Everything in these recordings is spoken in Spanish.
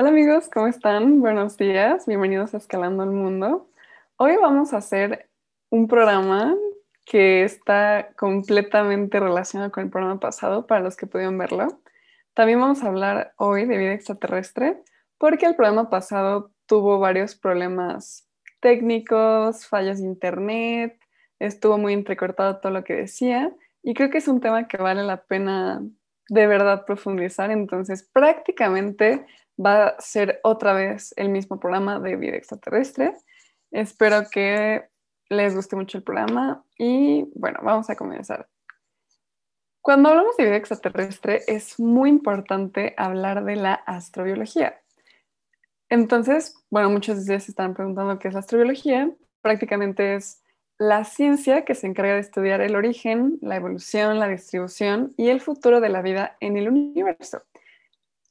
Hola amigos, ¿cómo están? Buenos días, bienvenidos a Escalando el Mundo. Hoy vamos a hacer un programa que está completamente relacionado con el programa pasado, para los que pudieron verlo. También vamos a hablar hoy de vida extraterrestre, porque el programa pasado tuvo varios problemas técnicos, fallas de internet, estuvo muy entrecortado todo lo que decía, y creo que es un tema que vale la pena de verdad profundizar. Entonces, prácticamente va a ser otra vez el mismo programa de vida extraterrestre. Espero que les guste mucho el programa y bueno, vamos a comenzar. Cuando hablamos de vida extraterrestre es muy importante hablar de la astrobiología. Entonces, bueno, muchos de ustedes se están preguntando qué es la astrobiología. Prácticamente es la ciencia que se encarga de estudiar el origen, la evolución, la distribución y el futuro de la vida en el universo.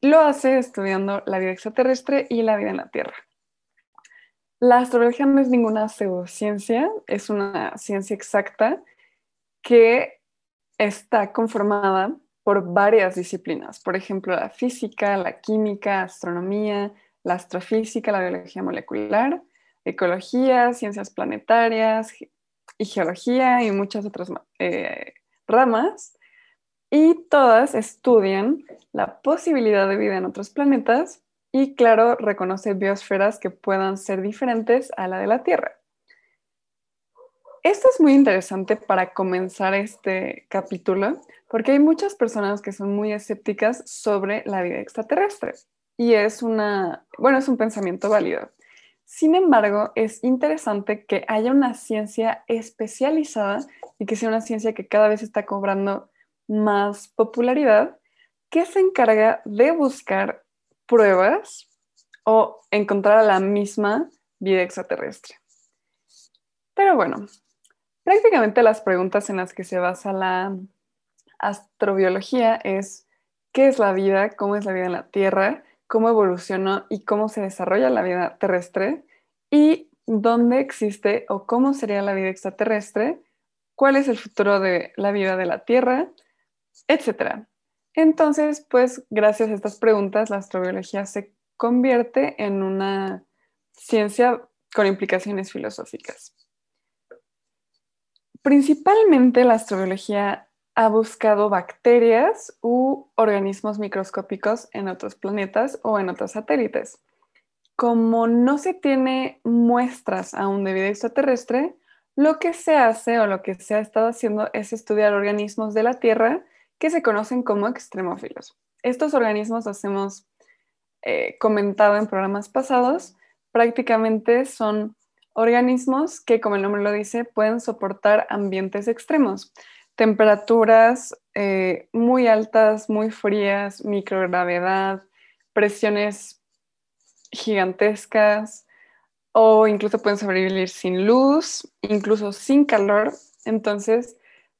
Lo hace estudiando la vida extraterrestre y la vida en la Tierra. La astrología no es ninguna pseudociencia, es una ciencia exacta que está conformada por varias disciplinas, por ejemplo, la física, la química, astronomía, la astrofísica, la biología molecular, ecología, ciencias planetarias y geología y muchas otras eh, ramas y todas estudian la posibilidad de vida en otros planetas y, claro, reconoce biosferas que puedan ser diferentes a la de la Tierra. Esto es muy interesante para comenzar este capítulo porque hay muchas personas que son muy escépticas sobre la vida extraterrestre y es una, bueno, es un pensamiento válido. Sin embargo, es interesante que haya una ciencia especializada y que sea una ciencia que cada vez está cobrando más popularidad que se encarga de buscar pruebas o encontrar a la misma vida extraterrestre. Pero bueno, prácticamente las preguntas en las que se basa la astrobiología es qué es la vida, cómo es la vida en la Tierra, cómo evolucionó y cómo se desarrolla la vida terrestre y dónde existe o cómo sería la vida extraterrestre, cuál es el futuro de la vida de la Tierra, etcétera. Entonces, pues gracias a estas preguntas, la astrobiología se convierte en una ciencia con implicaciones filosóficas. Principalmente la astrobiología ha buscado bacterias u organismos microscópicos en otros planetas o en otros satélites. Como no se tiene muestras aún de vida extraterrestre, lo que se hace o lo que se ha estado haciendo es estudiar organismos de la Tierra que se conocen como extremófilos. Estos organismos los hemos eh, comentado en programas pasados, prácticamente son organismos que, como el nombre lo dice, pueden soportar ambientes extremos, temperaturas eh, muy altas, muy frías, microgravedad, presiones gigantescas o incluso pueden sobrevivir sin luz, incluso sin calor. Entonces,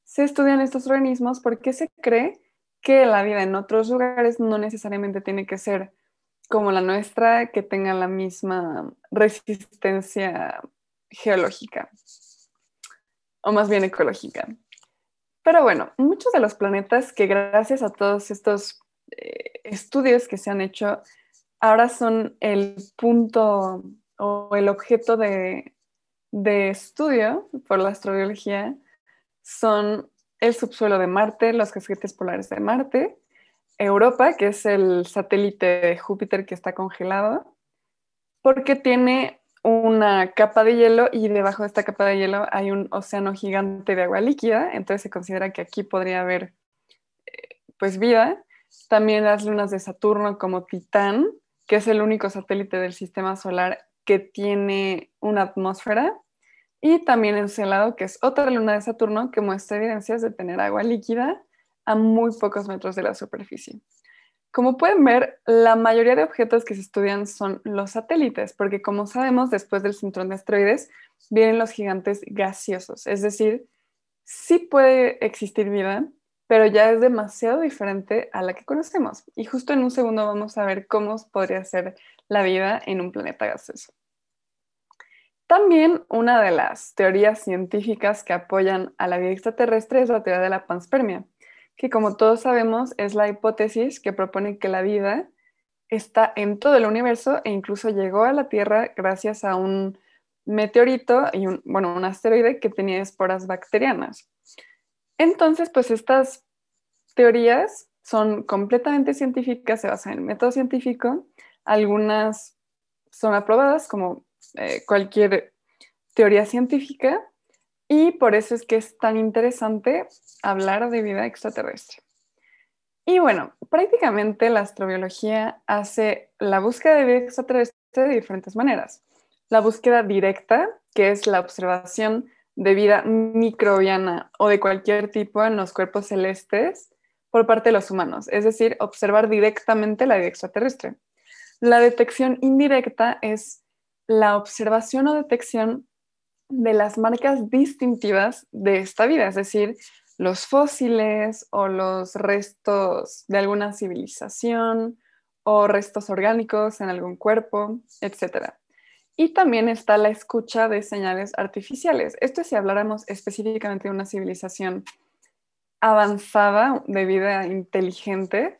se estudian estos organismos porque se cree que la vida en otros lugares no necesariamente tiene que ser como la nuestra, que tenga la misma resistencia geológica, o más bien ecológica. Pero bueno, muchos de los planetas que gracias a todos estos eh, estudios que se han hecho, ahora son el punto o el objeto de, de estudio por la astrobiología, son el subsuelo de Marte, los casquetes polares de Marte, Europa, que es el satélite de Júpiter que está congelado, porque tiene una capa de hielo y debajo de esta capa de hielo hay un océano gigante de agua líquida, entonces se considera que aquí podría haber eh, pues vida. También las lunas de Saturno como Titán, que es el único satélite del sistema solar que tiene una atmósfera y también Encelado, que es otra luna de Saturno que muestra evidencias de tener agua líquida a muy pocos metros de la superficie. Como pueden ver, la mayoría de objetos que se estudian son los satélites, porque como sabemos, después del cinturón de asteroides vienen los gigantes gaseosos, es decir, sí puede existir vida, pero ya es demasiado diferente a la que conocemos. Y justo en un segundo vamos a ver cómo podría ser la vida en un planeta gaseoso. También una de las teorías científicas que apoyan a la vida extraterrestre es la teoría de la panspermia, que como todos sabemos es la hipótesis que propone que la vida está en todo el universo e incluso llegó a la Tierra gracias a un meteorito y un, bueno, un asteroide que tenía esporas bacterianas. Entonces, pues estas teorías son completamente científicas, se basan en el método científico, algunas son aprobadas como eh, cualquier teoría científica y por eso es que es tan interesante hablar de vida extraterrestre. Y bueno, prácticamente la astrobiología hace la búsqueda de vida extraterrestre de diferentes maneras. La búsqueda directa, que es la observación de vida microbiana o de cualquier tipo en los cuerpos celestes por parte de los humanos, es decir, observar directamente la vida extraterrestre. La detección indirecta es la observación o detección de las marcas distintivas de esta vida, es decir, los fósiles o los restos de alguna civilización o restos orgánicos en algún cuerpo, etc. Y también está la escucha de señales artificiales. Esto es si habláramos específicamente de una civilización avanzada de vida inteligente.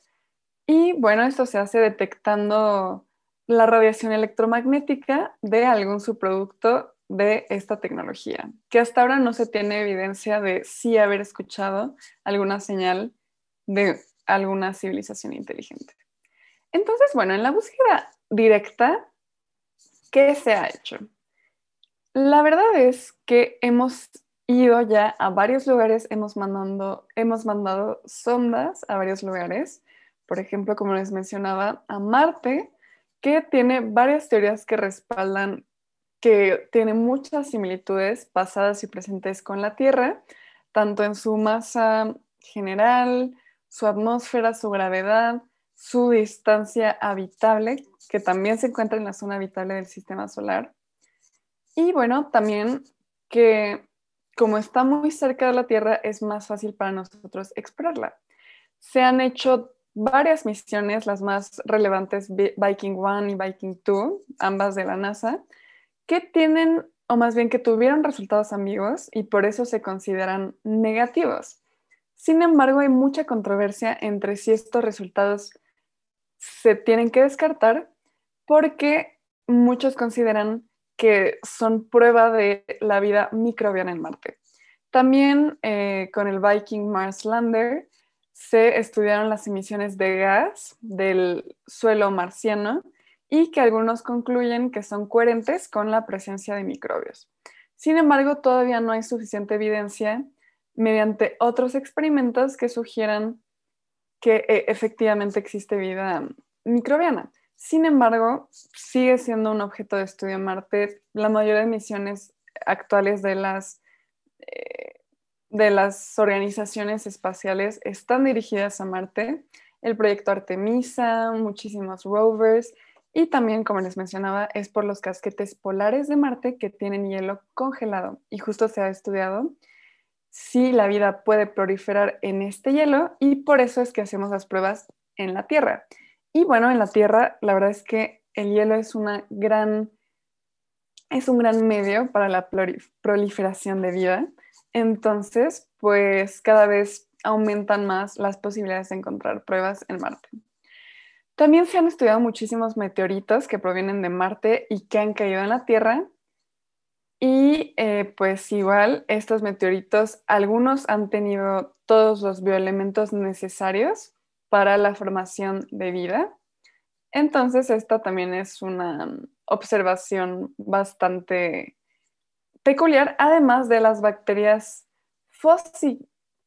Y bueno, esto se hace detectando la radiación electromagnética de algún subproducto de esta tecnología, que hasta ahora no se tiene evidencia de sí haber escuchado alguna señal de alguna civilización inteligente. Entonces, bueno, en la búsqueda directa, ¿qué se ha hecho? La verdad es que hemos ido ya a varios lugares, hemos, mandando, hemos mandado sondas a varios lugares, por ejemplo, como les mencionaba, a Marte, que tiene varias teorías que respaldan que tiene muchas similitudes pasadas y presentes con la Tierra, tanto en su masa general, su atmósfera, su gravedad, su distancia habitable, que también se encuentra en la zona habitable del sistema solar. Y bueno, también que como está muy cerca de la Tierra, es más fácil para nosotros explorarla. Se han hecho varias misiones, las más relevantes, Viking 1 y Viking 2, ambas de la NASA, que tienen, o más bien que tuvieron resultados ambiguos y por eso se consideran negativos. Sin embargo, hay mucha controversia entre si estos resultados se tienen que descartar porque muchos consideran que son prueba de la vida microbiana en Marte. También eh, con el Viking Mars Lander se estudiaron las emisiones de gas del suelo marciano y que algunos concluyen que son coherentes con la presencia de microbios. Sin embargo, todavía no hay suficiente evidencia mediante otros experimentos que sugieran que eh, efectivamente existe vida microbiana. Sin embargo, sigue siendo un objeto de estudio en Marte. La mayoría de misiones actuales de las, eh, de las organizaciones espaciales están dirigidas a Marte. El proyecto Artemisa, muchísimos rovers y también, como les mencionaba, es por los casquetes polares de Marte que tienen hielo congelado. Y justo se ha estudiado si la vida puede proliferar en este hielo y por eso es que hacemos las pruebas en la Tierra. Y bueno, en la Tierra la verdad es que el hielo es una gran es un gran medio para la proliferación de vida. Entonces, pues cada vez aumentan más las posibilidades de encontrar pruebas en Marte. También se han estudiado muchísimos meteoritos que provienen de Marte y que han caído en la Tierra. Y eh, pues igual estos meteoritos, algunos han tenido todos los bioelementos necesarios para la formación de vida. Entonces, esta también es una observación bastante peculiar, además de las bacterias fósiles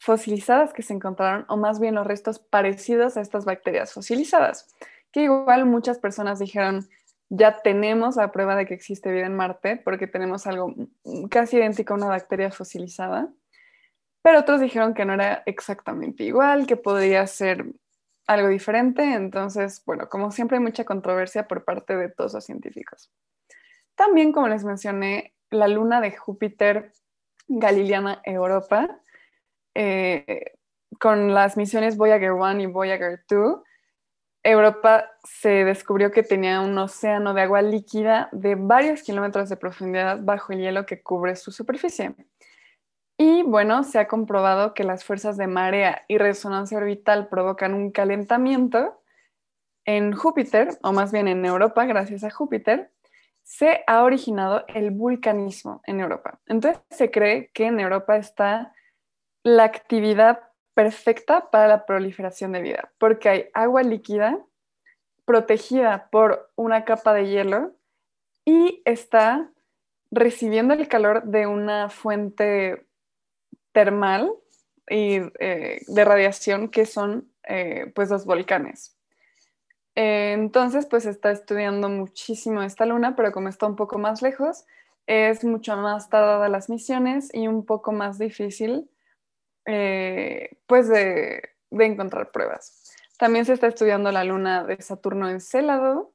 fosilizadas que se encontraron, o más bien los restos parecidos a estas bacterias fosilizadas, que igual muchas personas dijeron, ya tenemos la prueba de que existe vida en Marte porque tenemos algo casi idéntico a una bacteria fosilizada, pero otros dijeron que no era exactamente igual, que podría ser algo diferente, entonces, bueno, como siempre hay mucha controversia por parte de todos los científicos. También, como les mencioné, la luna de Júpiter Galileana Europa eh, con las misiones Voyager 1 y Voyager 2, Europa se descubrió que tenía un océano de agua líquida de varios kilómetros de profundidad bajo el hielo que cubre su superficie. Y bueno, se ha comprobado que las fuerzas de marea y resonancia orbital provocan un calentamiento en Júpiter, o más bien en Europa, gracias a Júpiter, se ha originado el vulcanismo en Europa. Entonces se cree que en Europa está la actividad perfecta para la proliferación de vida, porque hay agua líquida protegida por una capa de hielo y está recibiendo el calor de una fuente termal y eh, de radiación que son eh, pues los volcanes. Eh, entonces, pues está estudiando muchísimo esta luna, pero como está un poco más lejos, es mucho más tardada las misiones y un poco más difícil, eh, pues, de, encontrar pruebas. También se está estudiando la luna de Saturno Encélado,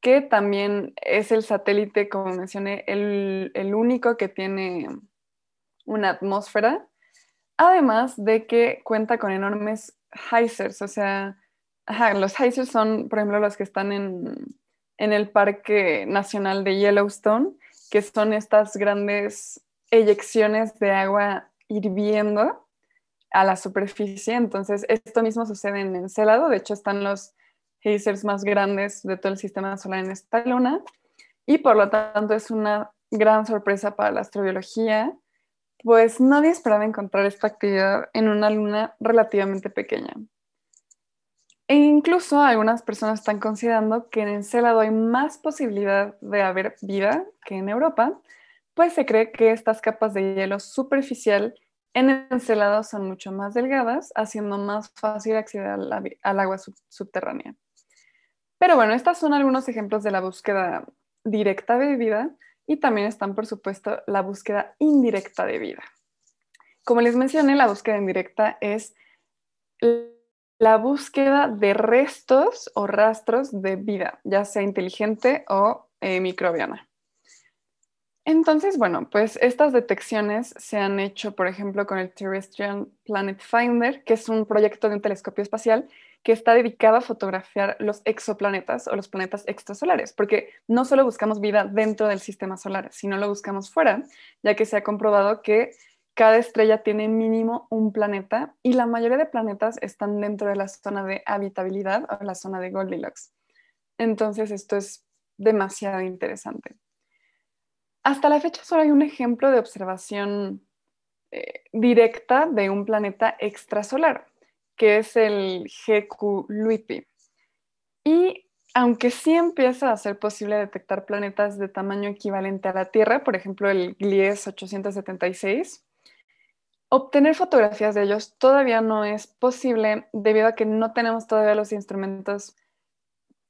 que también es el satélite, como mencioné, el, el único que tiene una atmósfera, además de que cuenta con enormes geysers, o sea, Los geysers son, por ejemplo, los que están en, el Parque Nacional de Yellowstone, que son estas grandes eyecciones de agua hirviendo a la superficie. Entonces, esto mismo sucede en Encelado. De hecho, están los geysers más grandes de todo el sistema solar en esta luna. Y por lo tanto, es una gran sorpresa para la astrobiología, pues nadie esperaba encontrar esta actividad en una luna relativamente pequeña. E incluso algunas personas están considerando que en Encelado hay más posibilidad de haber vida que en Europa, pues se cree que estas capas de hielo superficial en Encelado son mucho más delgadas, haciendo más fácil acceder al, agua subterránea. Pero bueno, estos son algunos ejemplos de la búsqueda directa de vida y también están, por supuesto, la búsqueda indirecta de vida. Como les mencioné, la búsqueda indirecta es la búsqueda de restos o rastros de vida, ya sea inteligente o eh, microbiana. Entonces, bueno, pues estas detecciones se han hecho, por ejemplo, con el Terrestrial Planet Finder, que es un proyecto de un telescopio espacial que está dedicado a fotografiar los exoplanetas o los planetas extrasolares, porque no solo buscamos vida dentro del sistema solar, sino lo buscamos fuera, ya que se ha comprobado que cada estrella tiene mínimo un planeta y la mayoría de planetas están dentro de la zona de habitabilidad o la zona de Goldilocks. Entonces esto es demasiado interesante. Hasta la fecha solo hay un ejemplo de observación eh, directa de un planeta extrasolar, que es el GQ Luipi. Y aunque sí empieza a ser posible detectar planetas de tamaño equivalente a la Tierra, por ejemplo el Gliese 876, Obtener fotografías de ellos todavía no es posible debido a que no tenemos todavía los instrumentos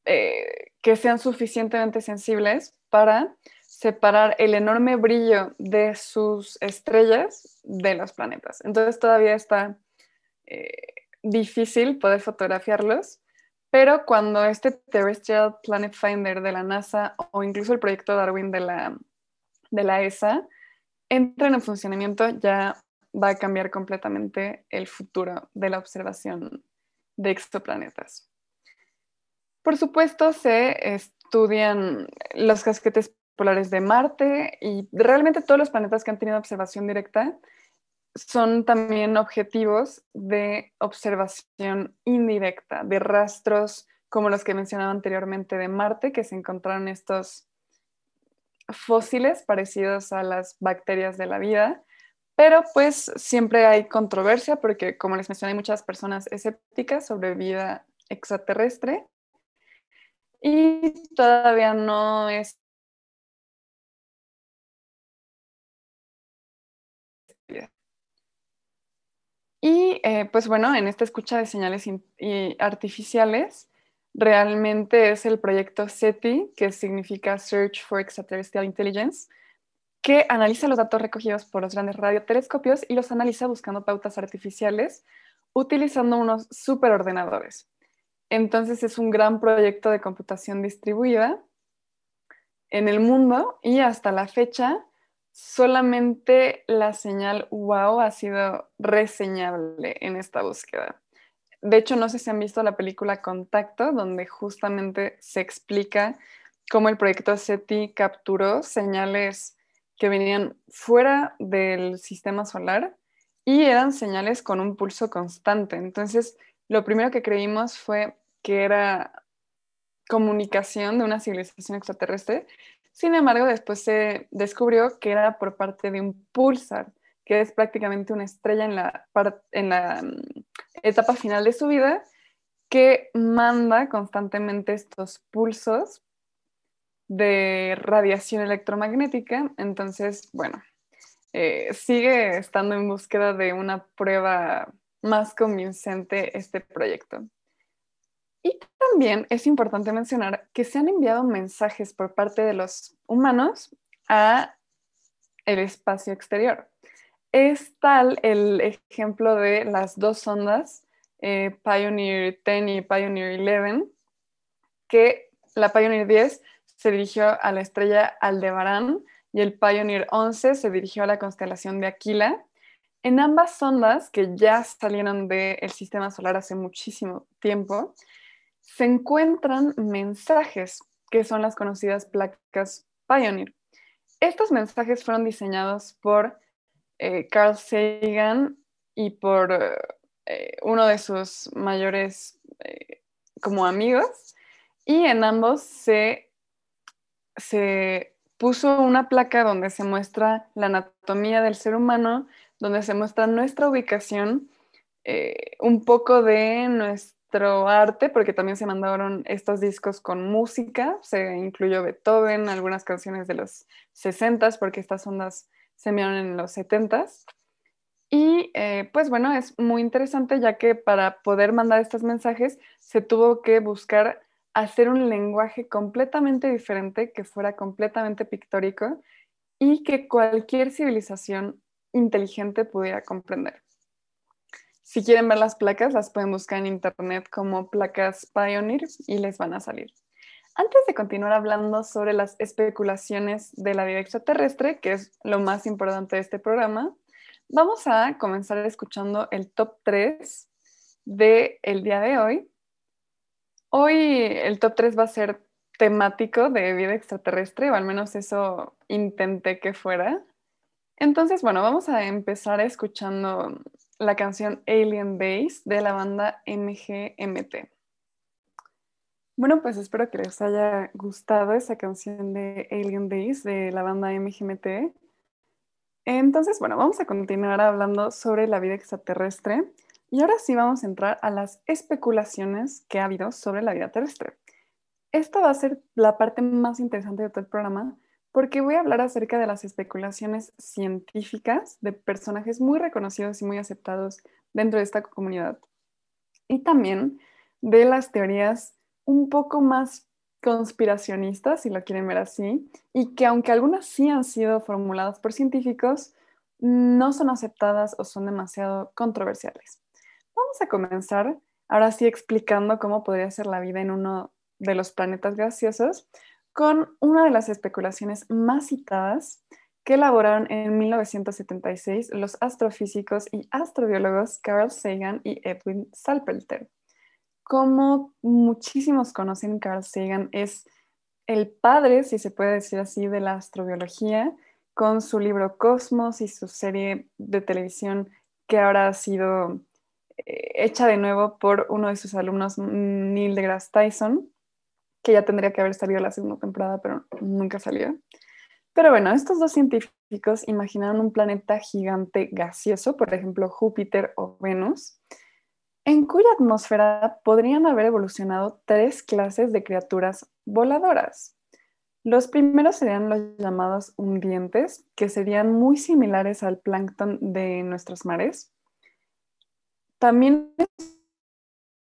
eh, que sean suficientemente sensibles para separar el enorme brillo de sus estrellas de los planetas. Entonces todavía está eh, difícil poder fotografiarlos, pero cuando este Terrestrial Planet Finder de la NASA o incluso el proyecto Darwin de la, ESA entran en funcionamiento, ya va a cambiar completamente el futuro de la observación de exoplanetas. Por supuesto, se estudian los casquetes polares de Marte y realmente todos los planetas que han tenido observación directa son también objetivos de observación indirecta, de rastros como los que mencionaba anteriormente de Marte, que se encontraron estos fósiles parecidos a las bacterias de la vida, pero pues siempre hay controversia porque, como les mencioné, hay muchas personas escépticas sobre vida extraterrestre y todavía no es Y eh, pues bueno, en esta escucha de señales artificiales, realmente es el proyecto SETI, que significa Search for Extraterrestrial Intelligence, que analiza los datos recogidos por los grandes radiotelescopios y los analiza buscando pautas artificiales utilizando unos superordenadores. Entonces es un gran proyecto de computación distribuida en el mundo y hasta la fecha solamente la señal WOW ha sido reseñable en esta búsqueda. De hecho, no sé si han visto la película Contacto, donde justamente se explica cómo el proyecto SETI capturó señales que venían fuera del sistema solar y eran señales con un pulso constante. Entonces, lo primero que creímos fue que era comunicación de una civilización extraterrestre. Sin embargo, después se descubrió que era por parte de un pulsar, que es prácticamente una estrella en la, en la mm, etapa final de su vida, que manda constantemente estos pulsos de radiación electromagnética. Entonces, bueno, eh, sigue estando en búsqueda de una prueba más convincente este proyecto. Y también es importante mencionar que se han enviado mensajes por parte de los humanos a el espacio exterior. Es tal el ejemplo de las dos sondas, eh, Pioneer 10 y Pioneer 11, que la Pioneer 10 se dirigió a la estrella Aldebarán y el Pioneer 11 se dirigió a la constelación de Aquila. En ambas sondas, que ya salieron del sistema solar hace muchísimo tiempo, se encuentran mensajes, que son las conocidas placas Pioneer. Estos mensajes fueron diseñados por eh, Carl Sagan y por eh, uno de sus mayores eh, como amigos, y en ambos se, se puso una placa donde se muestra la anatomía del ser humano, donde se muestra nuestra ubicación, un poco de nuestra arte, porque también se mandaron estos discos con música, se incluyó Beethoven, algunas canciones de los 60 porque estas ondas se enviaron en los 70 Y eh, pues bueno, es muy interesante ya que para poder mandar estos mensajes se tuvo que buscar hacer un lenguaje completamente diferente, que fuera completamente pictórico y que cualquier civilización inteligente pudiera comprender. Si quieren ver las placas, las pueden buscar en internet como placas Pioneer y les van a salir. Antes de continuar hablando sobre las especulaciones de la vida extraterrestre, que es lo más importante de este programa, vamos a comenzar escuchando el top 3 del el día de hoy. Hoy el top 3 va a ser temático de vida extraterrestre, o al menos eso intenté que fuera. Entonces, bueno, vamos a empezar escuchando la canción Alien Days de la banda MGMT. Bueno, pues espero que les haya gustado esa canción de Alien Days de la banda MGMT. Entonces, bueno, vamos a continuar hablando sobre la vida extraterrestre y ahora sí vamos a entrar a las especulaciones que ha habido sobre la vida terrestre. Esta va a ser la parte más interesante de todo el programa porque voy a hablar acerca de las especulaciones científicas de personajes muy reconocidos y muy aceptados dentro de esta comunidad. Y también de las teorías un poco más conspiracionistas, si lo quieren ver así, y que aunque algunas sí han sido formuladas por científicos, no son aceptadas o son demasiado controversiales. Vamos a comenzar ahora sí explicando cómo podría ser la vida en uno de los planetas gaseosos, con una de las especulaciones más citadas que elaboraron en 1976 los astrofísicos y astrobiólogos Carl Sagan y Edwin Salpeter. Como muchísimos conocen, Carl Sagan es el padre, si se puede decir así, de la astrobiología, con su libro Cosmos y su serie de televisión que ahora ha sido hecha de nuevo por uno de sus alumnos, Neil deGrasse Tyson que ya tendría que haber salido la segunda temporada, pero nunca salió. Pero bueno, estos dos científicos imaginaron un planeta gigante gaseoso, por ejemplo Júpiter o Venus, en cuya atmósfera podrían haber evolucionado tres clases de criaturas voladoras. Los primeros serían los llamados hundientes, que serían muy similares al plancton de nuestros mares. También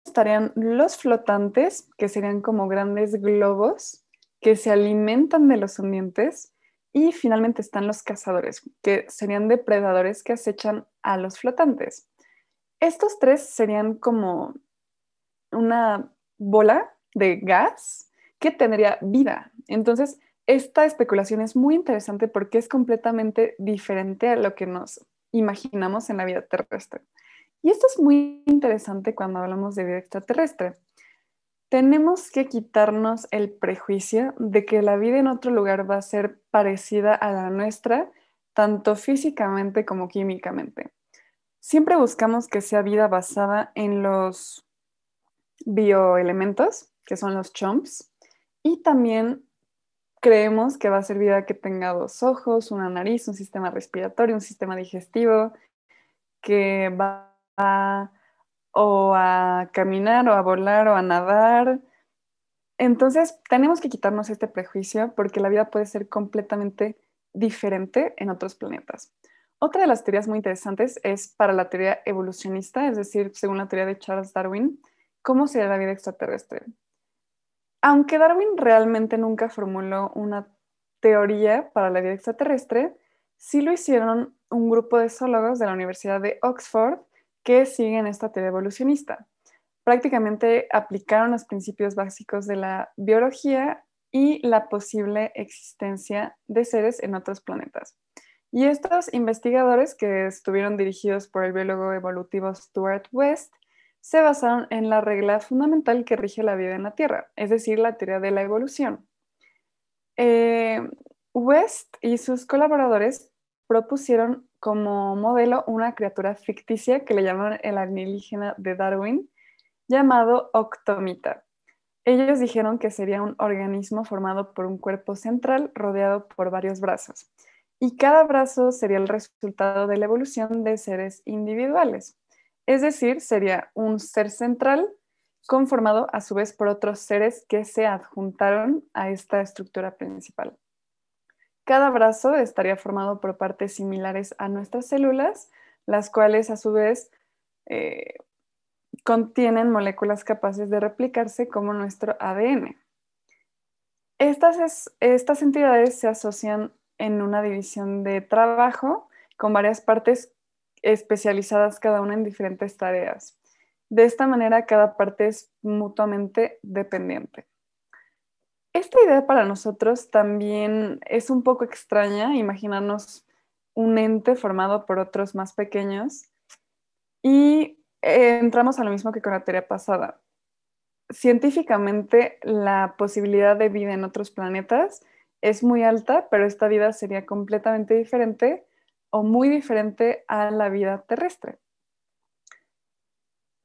estarían los flotantes, que serían como grandes globos que se alimentan de los hundientes. Y finalmente están los cazadores, que serían depredadores que acechan a los flotantes. Estos tres serían como una bola de gas que tendría vida. Entonces, esta especulación es muy interesante porque es completamente diferente a lo que nos imaginamos en la vida terrestre. Y esto es muy interesante cuando hablamos de vida extraterrestre. Tenemos que quitarnos el prejuicio de que la vida en otro lugar va a ser parecida a la nuestra, tanto físicamente como químicamente. Siempre buscamos que sea vida basada en los bioelementos, que son los chomps, Y también creemos que va a ser vida que tenga dos ojos, una nariz, un sistema respiratorio, un sistema digestivo, que va o a caminar o a volar o a nadar. Entonces, tenemos que quitarnos este prejuicio porque la vida puede ser completamente diferente en otros planetas. Otra de las teorías muy interesantes es para la teoría evolucionista, es decir, según la teoría de Charles Darwin, ¿cómo sería la vida extraterrestre? Aunque Darwin realmente nunca formuló una teoría para la vida extraterrestre, sí lo hicieron un grupo de zoólogos de la Universidad de Oxford que siguen esta teoría evolucionista. Prácticamente aplicaron los principios básicos de la biología y la posible existencia de seres en otros planetas. Y estos investigadores, que estuvieron dirigidos por el biólogo evolutivo Stuart West, se basaron en la regla fundamental que rige la vida en la Tierra, es decir, la teoría de la evolución. Eh, West y sus colaboradores propusieron como modelo una criatura ficticia que le llamaron el alienígena de Darwin, llamado Octomita. Ellos dijeron que sería un organismo formado por un cuerpo central rodeado por varios brazos, y cada brazo sería el resultado de la evolución de seres individuales. Es decir, sería un ser central conformado a su vez por otros seres que se adjuntaron a esta estructura principal. Cada brazo estaría formado por partes similares a nuestras células, las cuales a su vez eh, contienen moléculas capaces de replicarse como nuestro ADN. Estas, estas entidades se asocian en una división de trabajo con varias partes especializadas cada una en diferentes tareas. De esta manera, cada parte es mutuamente dependiente. Esta idea para nosotros también es un poco extraña, imaginarnos un ente formado por otros más pequeños y eh, entramos a lo mismo que con la teoría pasada. Científicamente, la posibilidad de vida en otros planetas es muy alta, pero esta vida sería completamente diferente o muy diferente a la vida terrestre.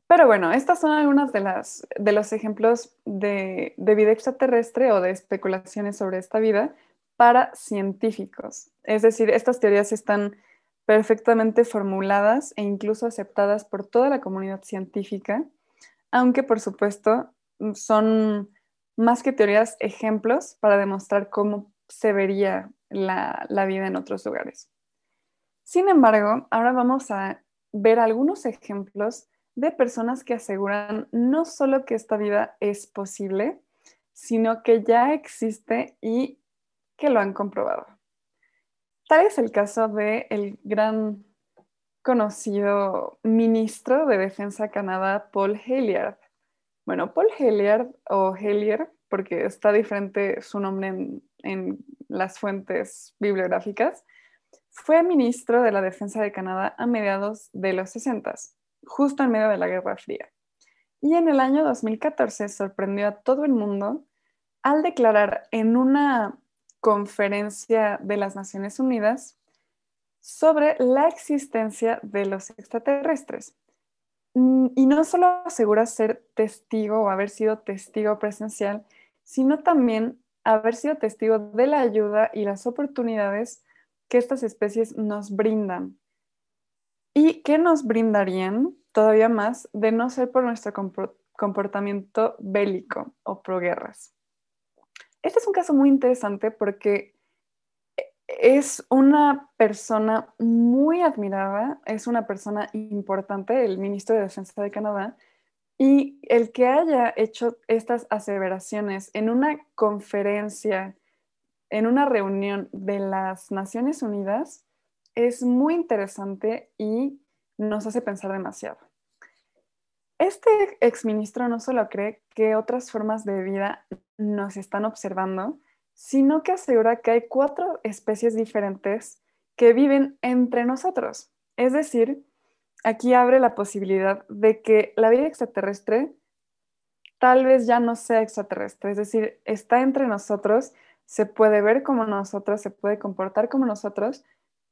Pero bueno, estas son algunos de, las, de los ejemplos de, de, vida extraterrestre o de especulaciones sobre esta vida para científicos. Es decir, estas teorías están perfectamente formuladas e incluso aceptadas por toda la comunidad científica, aunque por supuesto son más que teorías ejemplos para demostrar cómo se vería la, la vida en otros lugares. Sin embargo, ahora vamos a ver algunos ejemplos de personas que aseguran no solo que esta vida es posible, sino que ya existe y que lo han comprobado. Tal es el caso del el gran conocido ministro de Defensa Canadá, Paul Hellyer. Bueno, Paul Hellyer o Hellyer, porque está diferente su nombre en, en las fuentes bibliográficas, fue ministro de la Defensa de Canadá a mediados de los 60, justo en medio de la Guerra Fría. Y en el año 2014 sorprendió a todo el mundo al declarar en una conferencia de las Naciones Unidas sobre la existencia de los extraterrestres. Mm, y no solo asegura ser testigo o haber sido testigo presencial, sino también haber sido testigo de la ayuda y las oportunidades que estas especies nos brindan y que nos brindarían todavía más de no ser por nuestro comportamiento bélico o proguerras. Este es un caso muy interesante porque es una persona muy admirada, es una persona importante, el ministro de Defensa de Canadá, y el que haya hecho estas aseveraciones en una conferencia en una reunión de las Naciones Unidas es muy interesante y nos hace pensar demasiado. Este exministro no solo cree que otras formas de vida nos están observando, sino que asegura que hay cuatro especies diferentes que viven entre nosotros. Es decir, aquí abre la posibilidad de que la vida extraterrestre tal vez ya no sea extraterrestre, es decir, está entre nosotros se puede ver como nosotros, se puede comportar como nosotros,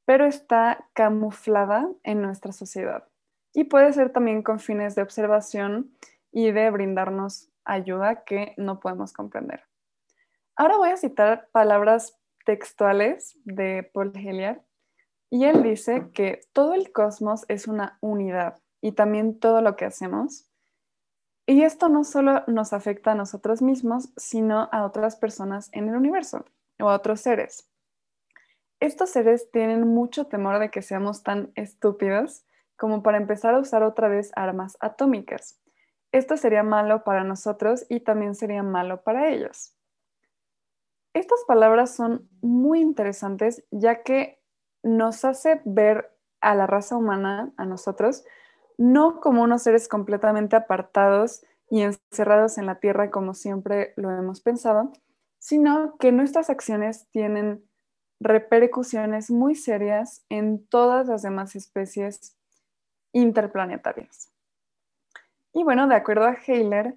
pero está camuflada en nuestra sociedad. Y puede ser también con fines de observación y de brindarnos ayuda que no podemos comprender. Ahora voy a citar palabras textuales de Paul Heliard y él dice que todo el cosmos es una unidad y también todo lo que hacemos. Y esto no solo nos afecta a nosotros mismos, sino a otras personas en el universo o a otros seres. Estos seres tienen mucho temor de que seamos tan estúpidos como para empezar a usar otra vez armas atómicas. Esto sería malo para nosotros y también sería malo para ellos. Estas palabras son muy interesantes ya que nos hace ver a la raza humana, a nosotros, no como unos seres completamente apartados y encerrados en la tierra como siempre lo hemos pensado, sino que nuestras acciones tienen repercusiones muy serias en todas las demás especies interplanetarias. Y bueno, de acuerdo a Heiler,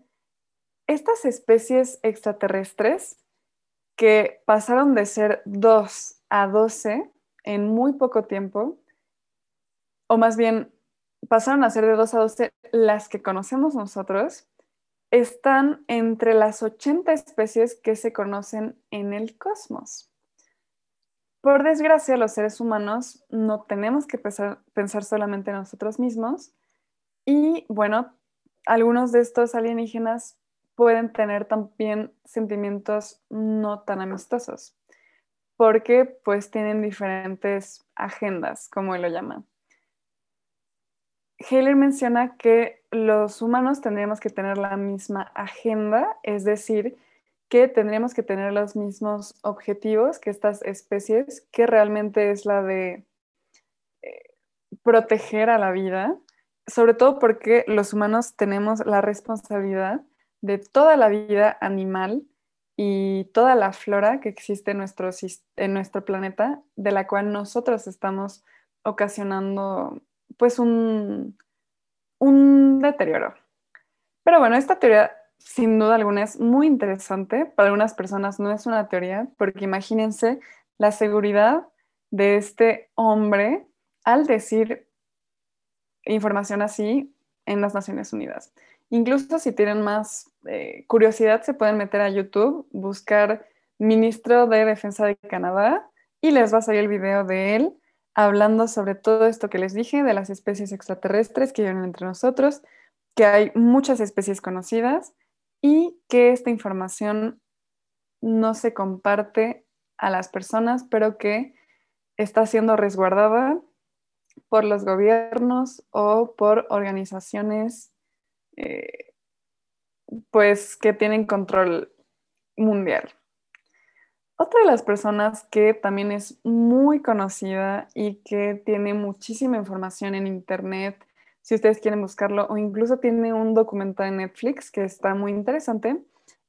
estas especies extraterrestres que pasaron de ser 2 a 12 en muy poco tiempo, o más bien pasaron a ser de 2 a 12 las que conocemos nosotros, están entre las 80 especies que se conocen en el cosmos. Por desgracia, los seres humanos no tenemos que pensar, solamente en nosotros mismos y bueno, algunos de estos alienígenas pueden tener también sentimientos no tan amistosos porque pues tienen diferentes agendas, como él lo llama. Heller menciona que los humanos tendríamos que tener la misma agenda, es decir, que tendríamos que tener los mismos objetivos que estas especies, que realmente es la de eh, proteger a la vida, sobre todo porque los humanos tenemos la responsabilidad de toda la vida animal y toda la flora que existe en nuestro, en nuestro planeta, de la cual nosotros estamos ocasionando pues un, un deterioro. Pero bueno, esta teoría sin duda alguna es muy interesante. Para algunas personas no es una teoría, porque imagínense la seguridad de este hombre al decir información así en las Naciones Unidas. Incluso si tienen más eh, curiosidad, se pueden meter a YouTube, buscar ministro de Defensa de Canadá y les va a salir el video de él hablando sobre todo esto que les dije, de las especies extraterrestres que viven entre nosotros, que hay muchas especies conocidas y que esta información no se comparte a las personas, pero que está siendo resguardada por los gobiernos o por organizaciones eh, pues que tienen control mundial. Otra de las personas que también es muy conocida y que tiene muchísima información en internet si ustedes quieren buscarlo, o incluso tiene un documental en Netflix que está muy interesante,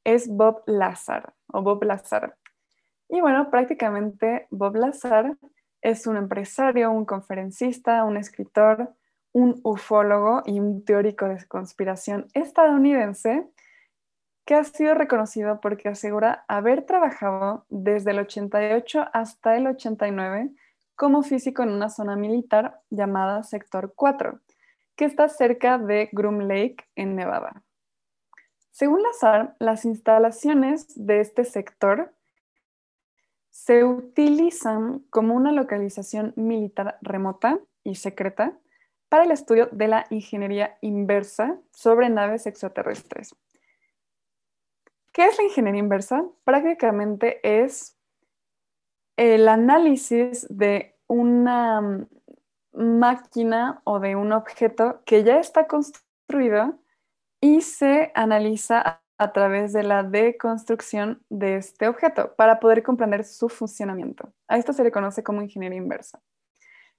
es Bob Lazar o Bob Lazar. Y bueno, prácticamente Bob Lazar es un empresario, un conferencista, un escritor, un ufólogo y un teórico de conspiración estadounidense que ha sido reconocido porque asegura haber trabajado desde el 88 hasta el 89 como físico en una zona militar llamada Sector 4 que está cerca de Groom Lake, en Nevada. Según Lazar, las instalaciones de este sector se utilizan como una localización militar remota y secreta para el estudio de la ingeniería inversa sobre naves extraterrestres. ¿Qué es la ingeniería inversa? Prácticamente es el análisis de una máquina o de un objeto que ya está construido y se analiza a, través de la deconstrucción de este objeto para poder comprender su funcionamiento. A esto se le conoce como ingeniería inversa.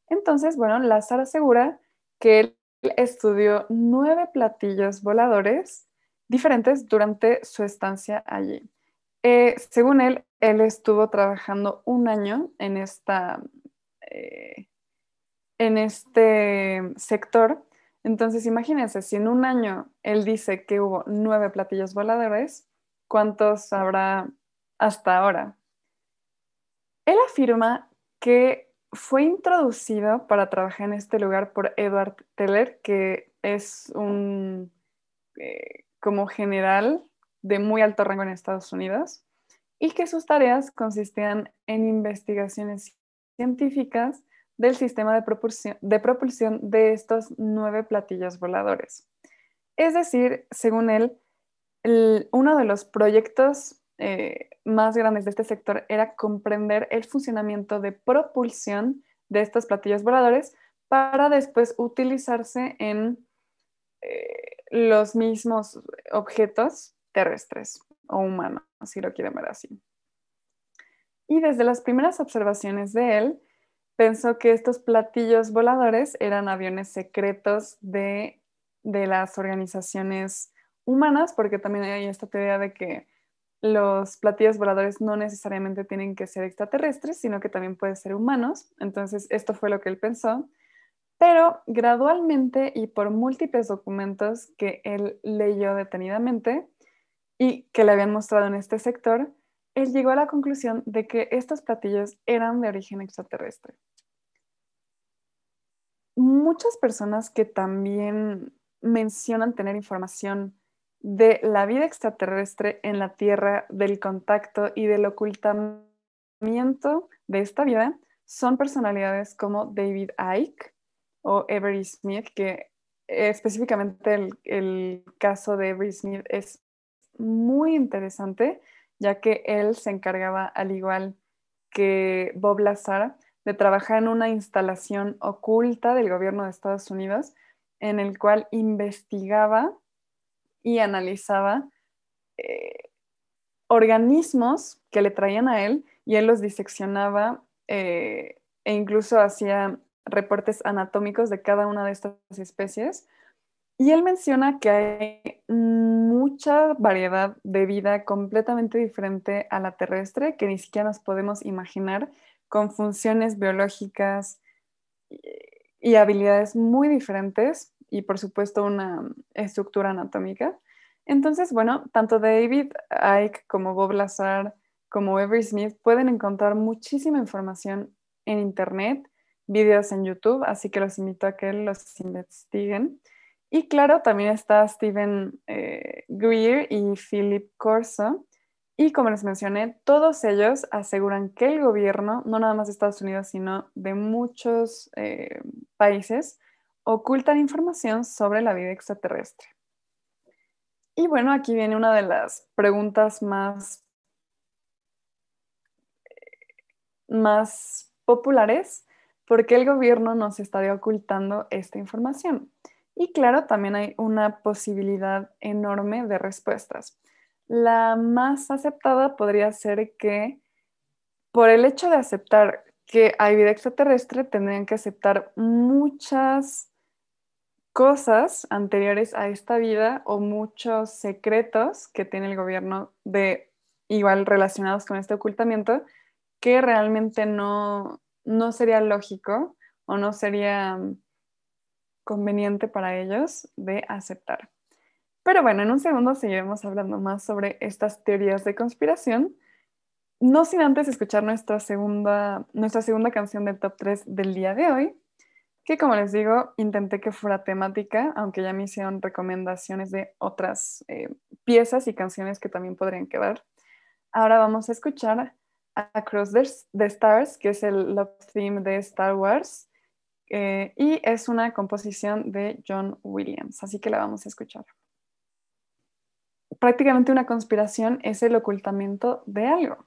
Entonces, bueno, Lázaro asegura que él estudió nueve platillos voladores diferentes durante su estancia allí. Eh, según él, él estuvo trabajando un año en esta eh, en este sector. Entonces, imagínense, si en un año él dice que hubo nueve platillos voladores, ¿cuántos habrá hasta ahora? Él afirma que fue introducido para trabajar en este lugar por Edward Teller, que es un eh, como general de muy alto rango en Estados Unidos, y que sus tareas consistían en investigaciones científicas del sistema de propulsión, de propulsión de estos nueve platillos voladores. Es decir, según él, uno de los proyectos eh, más grandes de este sector era comprender el funcionamiento de propulsión de estos platillos voladores para después utilizarse en eh, los mismos objetos terrestres o humanos, si lo quieren ver así. Y desde las primeras observaciones de él, pensó que estos platillos voladores eran aviones secretos de, las organizaciones humanas, porque también hay esta teoría de que los platillos voladores no necesariamente tienen que ser extraterrestres, sino que también pueden ser humanos. Entonces, esto fue lo que él pensó. Pero gradualmente y por múltiples documentos que él leyó detenidamente y que le habían mostrado en este sector, él llegó a la conclusión de que estos platillos eran de origen extraterrestre. Muchas personas que también mencionan tener información de la vida extraterrestre en la Tierra, del contacto y del ocultamiento de esta vida son personalidades como David Icke o Avery Smith, que específicamente el, el caso de Avery Smith es muy interesante ya que él se encargaba, al igual que Bob Lazar, de trabajar en una instalación oculta del gobierno de Estados Unidos, en el cual investigaba y analizaba eh, organismos que le traían a él y él los diseccionaba eh, e incluso hacía reportes anatómicos de cada una de estas especies. Y él menciona que hay mucha variedad de vida completamente diferente a la terrestre que ni siquiera nos podemos imaginar, con funciones biológicas y habilidades muy diferentes y por supuesto una estructura anatómica. Entonces, bueno, tanto David Icke como Bob Lazar como Avery Smith pueden encontrar muchísima información en Internet, videos en YouTube, así que los invito a que los investiguen. Y claro, también está Stephen eh, Greer y Philip Corso. Y como les mencioné, todos ellos aseguran que el gobierno, no nada más de Estados Unidos, sino de muchos eh, países, ocultan información sobre la vida extraterrestre. Y bueno, aquí viene una de las preguntas más, más populares. ¿Por qué el gobierno nos estaría ocultando esta información? Y claro, también hay una posibilidad enorme de respuestas. La más aceptada podría ser que por el hecho de aceptar que hay vida extraterrestre, tendrían que aceptar muchas cosas anteriores a esta vida o muchos secretos que tiene el gobierno de igual relacionados con este ocultamiento que realmente no, no sería lógico o no sería conveniente para ellos de aceptar. Pero bueno, en un segundo seguiremos hablando más sobre estas teorías de conspiración, no sin antes escuchar nuestra segunda, nuestra segunda canción del top 3 del día de hoy, que como les digo, intenté que fuera temática, aunque ya me hicieron recomendaciones de otras eh, piezas y canciones que también podrían quedar. Ahora vamos a escuchar Across the Stars, que es el love theme de Star Wars, eh, y es una composición de John Williams, así que la vamos a escuchar. Prácticamente una conspiración es el ocultamiento de algo.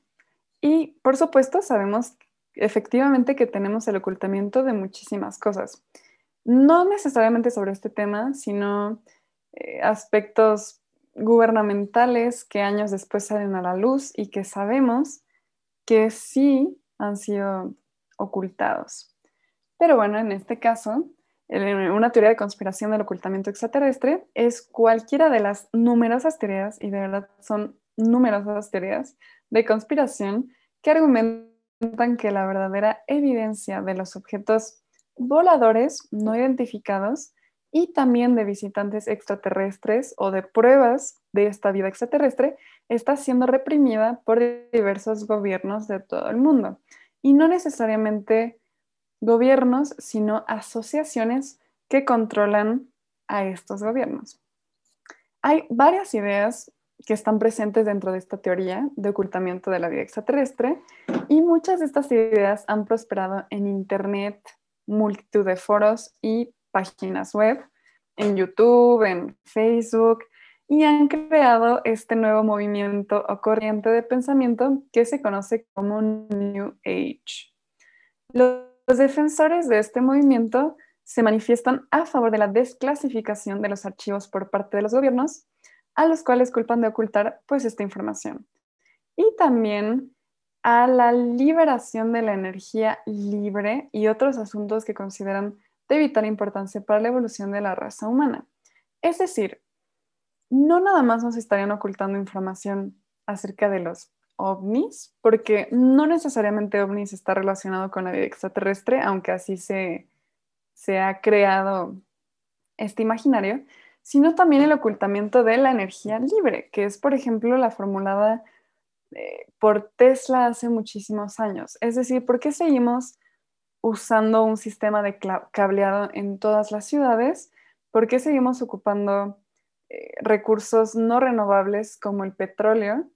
Y por supuesto sabemos efectivamente que tenemos el ocultamiento de muchísimas cosas. No necesariamente sobre este tema, sino eh, aspectos gubernamentales que años después salen a la luz y que sabemos que sí han sido ocultados. Pero bueno, en este caso, una teoría de conspiración del ocultamiento extraterrestre es cualquiera de las numerosas teorías, y de verdad son numerosas teorías de conspiración que argumentan que la verdadera evidencia de los objetos voladores no identificados y también de visitantes extraterrestres o de pruebas de esta vida extraterrestre está siendo reprimida por diversos gobiernos de todo el mundo. Y no necesariamente gobiernos, sino asociaciones que controlan a estos gobiernos. Hay varias ideas que están presentes dentro de esta teoría de ocultamiento de la vida extraterrestre y muchas de estas ideas han prosperado en Internet, multitud de foros y páginas web, en YouTube, en Facebook, y han creado este nuevo movimiento o corriente de pensamiento que se conoce como New Age. Los defensores de este movimiento se manifiestan a favor de la desclasificación de los archivos por parte de los gobiernos, a los cuales culpan de ocultar pues esta información. Y también a la liberación de la energía libre y otros asuntos que consideran de vital importancia para la evolución de la raza humana. Es decir, no nada más nos estarían ocultando información acerca de los ovnis, porque no necesariamente ovnis está relacionado con la vida extraterrestre, aunque así se, se ha creado este imaginario, sino también el ocultamiento de la energía libre, que es, por ejemplo, la formulada eh, por Tesla hace muchísimos años. Es decir, ¿por qué seguimos usando un sistema de cableado en todas las ciudades? ¿Por qué seguimos ocupando eh, recursos no renovables como el petróleo?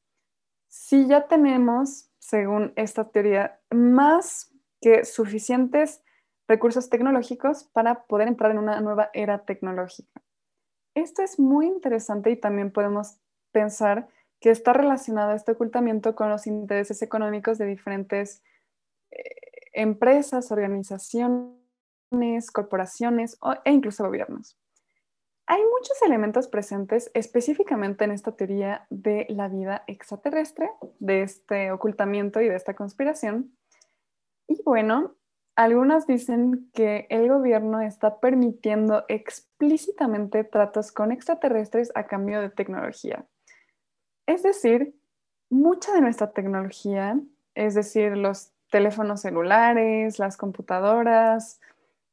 Si ya tenemos, según esta teoría, más que suficientes recursos tecnológicos para poder entrar en una nueva era tecnológica. Esto es muy interesante y también podemos pensar que está relacionado este ocultamiento con los intereses económicos de diferentes eh, empresas, organizaciones, corporaciones e incluso gobiernos. Hay muchos elementos presentes específicamente en esta teoría de la vida extraterrestre, de este ocultamiento y de esta conspiración. Y bueno, algunas dicen que el gobierno está permitiendo explícitamente tratos con extraterrestres a cambio de tecnología. Es decir, mucha de nuestra tecnología, es decir, los teléfonos celulares, las computadoras,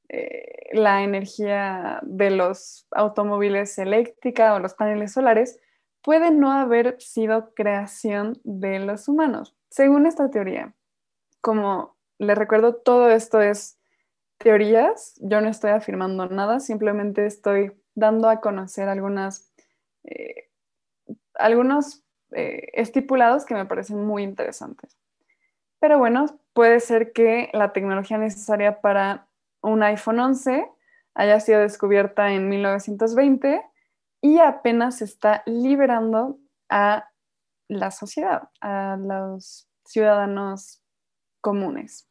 eh, la energía de los automóviles eléctrica o los paneles solares, puede no haber sido creación de los humanos, según esta teoría. Como les recuerdo, todo esto es teorías, yo no estoy afirmando nada, simplemente estoy dando a conocer algunas, eh, algunos eh, estipulados que me parecen muy interesantes. Pero bueno, puede ser que la tecnología necesaria para un iPhone 11 haya sido descubierta en 1920 y apenas está liberando a la sociedad, a los ciudadanos comunes.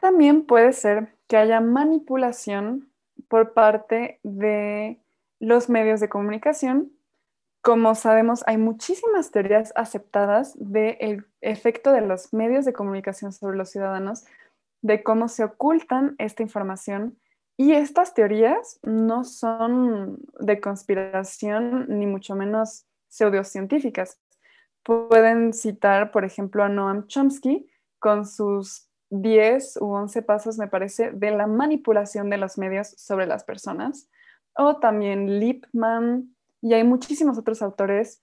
También puede ser que haya manipulación por parte de los medios de comunicación. Como sabemos, hay muchísimas teorías aceptadas del efecto de los medios de comunicación sobre los ciudadanos, de cómo se ocultan esta información. Y estas teorías no son de conspiración, ni mucho menos pseudocientíficas. Pueden citar, por ejemplo, a Noam Chomsky con sus 10 u 11 pasos, me parece, de la manipulación de los medios sobre las personas. O también Lippmann, y hay muchísimos otros autores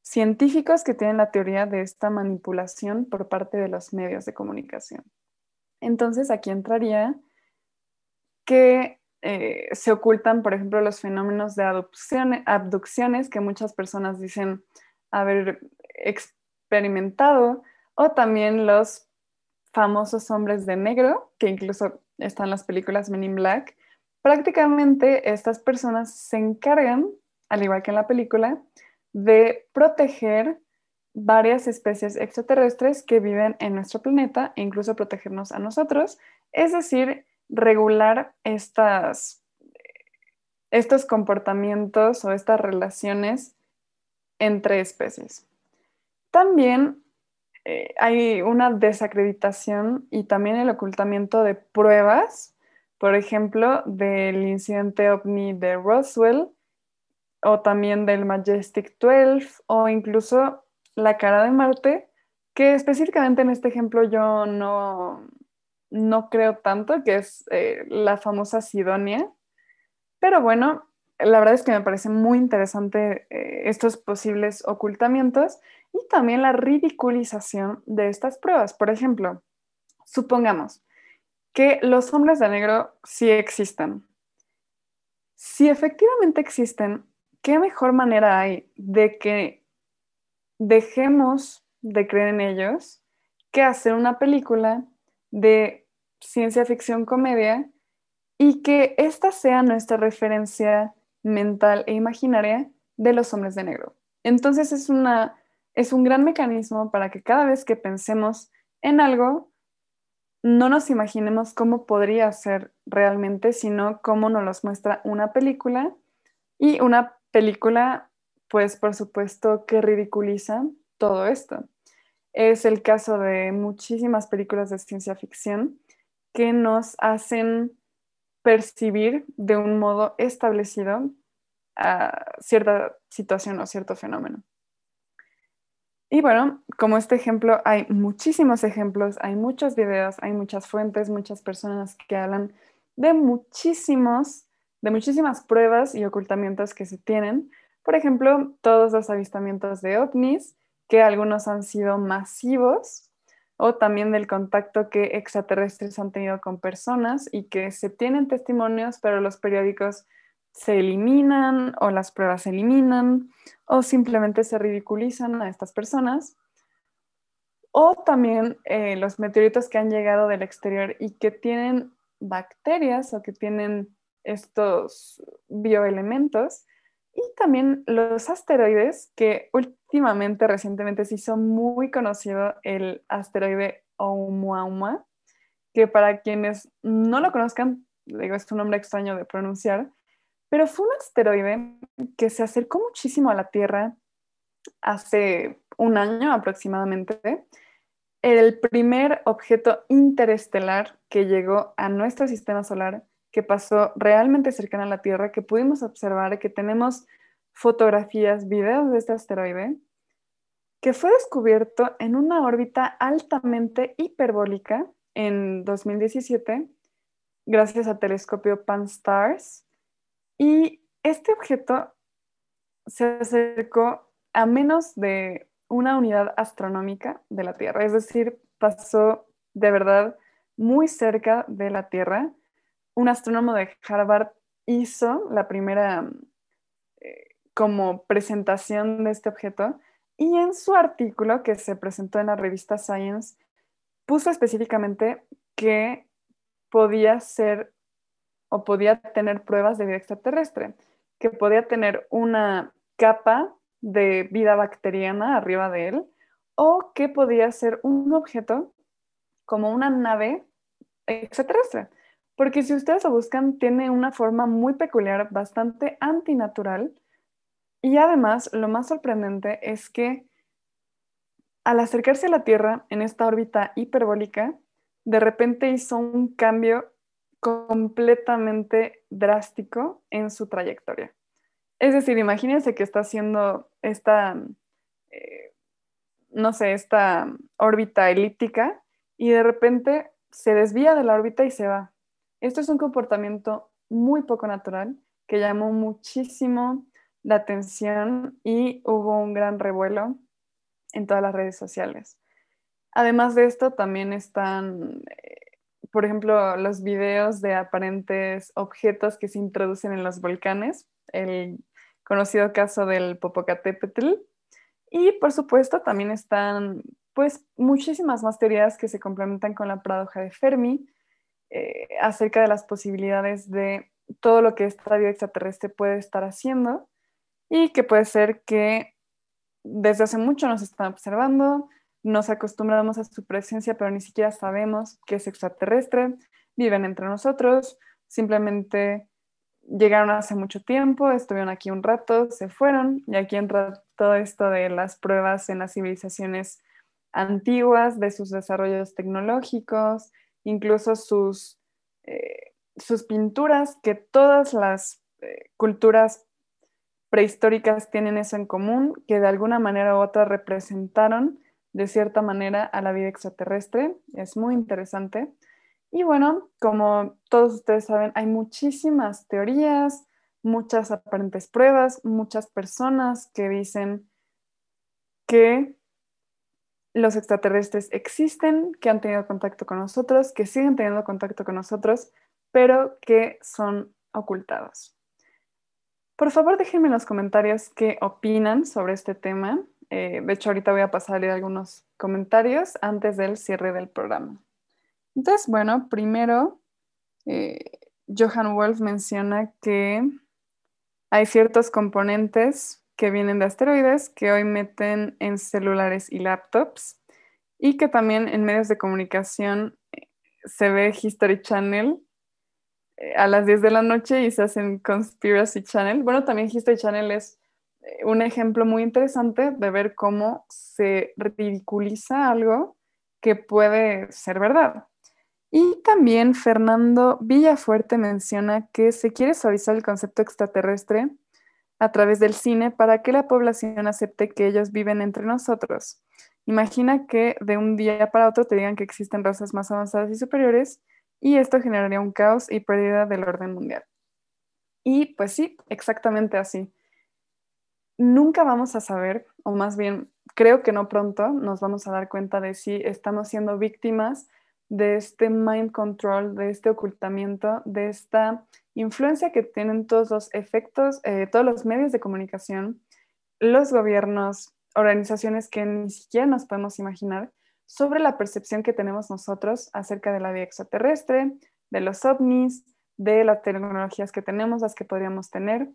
científicos que tienen la teoría de esta manipulación por parte de los medios de comunicación. Entonces, aquí entraría que eh, se ocultan, por ejemplo, los fenómenos de abducciones que muchas personas dicen haber experimentado o también los famosos hombres de negro, que incluso están en las películas Men in Black. Prácticamente estas personas se encargan, al igual que en la película, de proteger varias especies extraterrestres que viven en nuestro planeta e incluso protegernos a nosotros, es decir, regular estas, estos comportamientos o estas relaciones entre especies. También eh, hay una desacreditación y también el ocultamiento de pruebas, por ejemplo, del incidente ovni de Roswell o también del Majestic 12 o incluso la cara de Marte, que específicamente en este ejemplo yo no, no creo tanto, que es eh, la famosa Sidonia. Pero bueno, la verdad es que me parece muy interesante eh, estos posibles ocultamientos y también la ridiculización de estas pruebas. Por ejemplo, supongamos que los hombres de negro sí existen. Si efectivamente existen, ¿qué mejor manera hay de que dejemos de creer en ellos que hacer una película de ciencia ficción comedia y que esta sea nuestra referencia mental e imaginaria de los hombres de negro? Entonces es, una, es un gran mecanismo para que cada vez que pensemos en algo, no nos imaginemos cómo podría ser realmente, sino cómo nos los muestra una película y una película, pues por supuesto que ridiculiza todo esto. Es el caso de muchísimas películas de ciencia ficción que nos hacen percibir de un modo establecido cierta situación o cierto fenómeno. Y bueno, como este ejemplo, hay muchísimos ejemplos, hay muchos videos, hay muchas fuentes, muchas personas que hablan de muchísimos, de muchísimas pruebas y ocultamientos que se tienen. Por ejemplo, todos los avistamientos de ovnis, que algunos han sido masivos, o también del contacto que extraterrestres han tenido con personas y que se tienen testimonios, pero los periódicos se eliminan o las pruebas se eliminan o simplemente se ridiculizan a estas personas. O también eh, los meteoritos que han llegado del exterior y que tienen bacterias o que tienen estos bioelementos. Y también los asteroides, que últimamente, recientemente se hizo muy conocido el asteroide Oumuamua, que para quienes no lo conozcan, digo, es un nombre extraño de pronunciar, pero fue un asteroide que se acercó muchísimo a la Tierra hace un año aproximadamente. El primer objeto interestelar que llegó a nuestro sistema solar, que pasó realmente cercano a la Tierra, que pudimos observar, que tenemos fotografías, videos de este asteroide, que fue descubierto en una órbita altamente hiperbólica en 2017 gracias al telescopio Pan-STARRS y este objeto se acercó a menos de una unidad astronómica de la Tierra, es decir, pasó de verdad muy cerca de la Tierra. Un astrónomo de Harvard hizo la primera eh, como presentación de este objeto y en su artículo que se presentó en la revista Science puso específicamente que podía ser o podía tener pruebas de vida extraterrestre, que podía tener una capa de vida bacteriana arriba de él o que podía ser un objeto como una nave extraterrestre. Porque si ustedes lo buscan, tiene una forma muy peculiar, bastante antinatural. Y además, lo más sorprendente es que al acercarse a la Tierra en esta órbita hiperbólica, de repente hizo un cambio completamente drástico en su trayectoria. Es decir, imagínense que está haciendo esta, eh, no sé, esta órbita elíptica y de repente se desvía de la órbita y se va. Esto es un comportamiento muy poco natural que llamó muchísimo la atención y hubo un gran revuelo en todas las redes sociales. Además de esto, también están eh, por ejemplo, los videos de aparentes objetos que se introducen en los volcanes, el conocido caso del Popocatépetl. Y por supuesto, también están pues muchísimas más teorías que se complementan con la paradoja de Fermi eh, acerca de las posibilidades de todo lo que esta vida extraterrestre puede estar haciendo y que puede ser que desde hace mucho nos están observando, nos acostumbramos a su presencia, pero ni siquiera sabemos que es extraterrestre, viven entre nosotros, simplemente llegaron hace mucho tiempo, estuvieron aquí un rato, se fueron, y aquí entra todo esto de las pruebas en las civilizaciones antiguas, de sus desarrollos tecnológicos, incluso sus, eh, sus pinturas, que todas las eh, culturas prehistóricas tienen eso en común, que de alguna manera u otra representaron de cierta manera a la vida extraterrestre. Es muy interesante. Y bueno, como todos ustedes saben, hay muchísimas teorías, muchas aparentes pruebas, muchas personas que dicen que los extraterrestres existen, que han tenido contacto con nosotros, que siguen teniendo contacto con nosotros, pero que son ocultados. Por favor, déjenme en los comentarios qué opinan sobre este tema. Eh, de hecho, ahorita voy a pasar a leer algunos comentarios antes del cierre del programa. Entonces, bueno, primero, eh, Johan Wolf menciona que hay ciertos componentes que vienen de asteroides que hoy meten en celulares y laptops y que también en medios de comunicación eh, se ve History Channel eh, a las 10 de la noche y se hacen Conspiracy Channel. Bueno, también History Channel es eh, un ejemplo muy interesante de ver cómo se ridiculiza algo que puede ser verdad. Y también Fernando Villafuerte menciona que se quiere suavizar el concepto extraterrestre a través del cine para que la población acepte que ellos viven entre nosotros. Imagina que de un día para otro te digan que existen razas más avanzadas y superiores y esto generaría un caos y pérdida del orden mundial. Y pues sí, exactamente así. Nunca vamos a saber, o más bien creo que no pronto nos vamos a dar cuenta de si estamos siendo víctimas de este mind control, de este ocultamiento, de esta influencia que tienen todos los efectos, eh, todos los medios de comunicación, los gobiernos, organizaciones que ni siquiera nos podemos imaginar sobre la percepción que tenemos nosotros acerca de la vida extraterrestre, de los ovnis, de las tecnologías que tenemos, las que podríamos tener.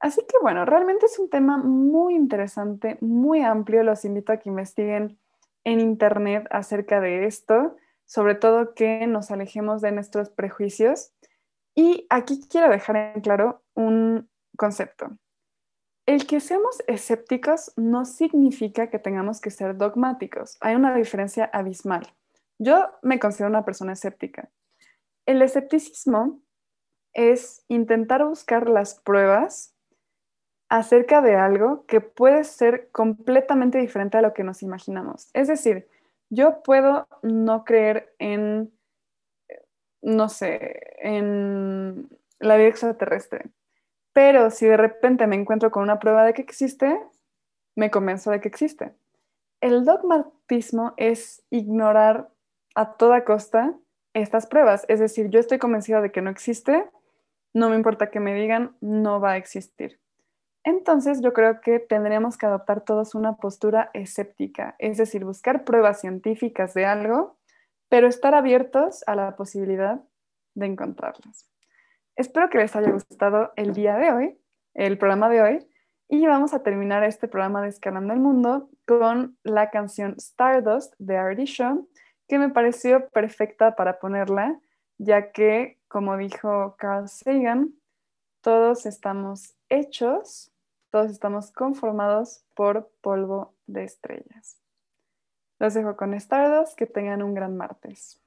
Así que bueno, realmente es un tema muy interesante, muy amplio. Los invito a que investiguen en Internet acerca de esto sobre todo que nos alejemos de nuestros prejuicios. Y aquí quiero dejar en claro un concepto. El que seamos escépticos no significa que tengamos que ser dogmáticos. Hay una diferencia abismal. Yo me considero una persona escéptica. El escepticismo es intentar buscar las pruebas acerca de algo que puede ser completamente diferente a lo que nos imaginamos. Es decir, yo puedo no creer en, no sé, en la vida extraterrestre, pero si de repente me encuentro con una prueba de que existe, me convenzo de que existe. El dogmatismo es ignorar a toda costa estas pruebas, es decir, yo estoy convencida de que no existe, no me importa que me digan, no va a existir. Entonces yo creo que tendríamos que adoptar todos una postura escéptica, es decir, buscar pruebas científicas de algo, pero estar abiertos a la posibilidad de encontrarlas. Espero que les haya gustado el día de hoy, el programa de hoy, y vamos a terminar este programa de Escalando el Mundo con la canción Stardust de Artie Show, que me pareció perfecta para ponerla, ya que, como dijo Carl Sagan, todos estamos hechos todos estamos conformados por polvo de estrellas. Los dejo con Stardust, que tengan un gran martes.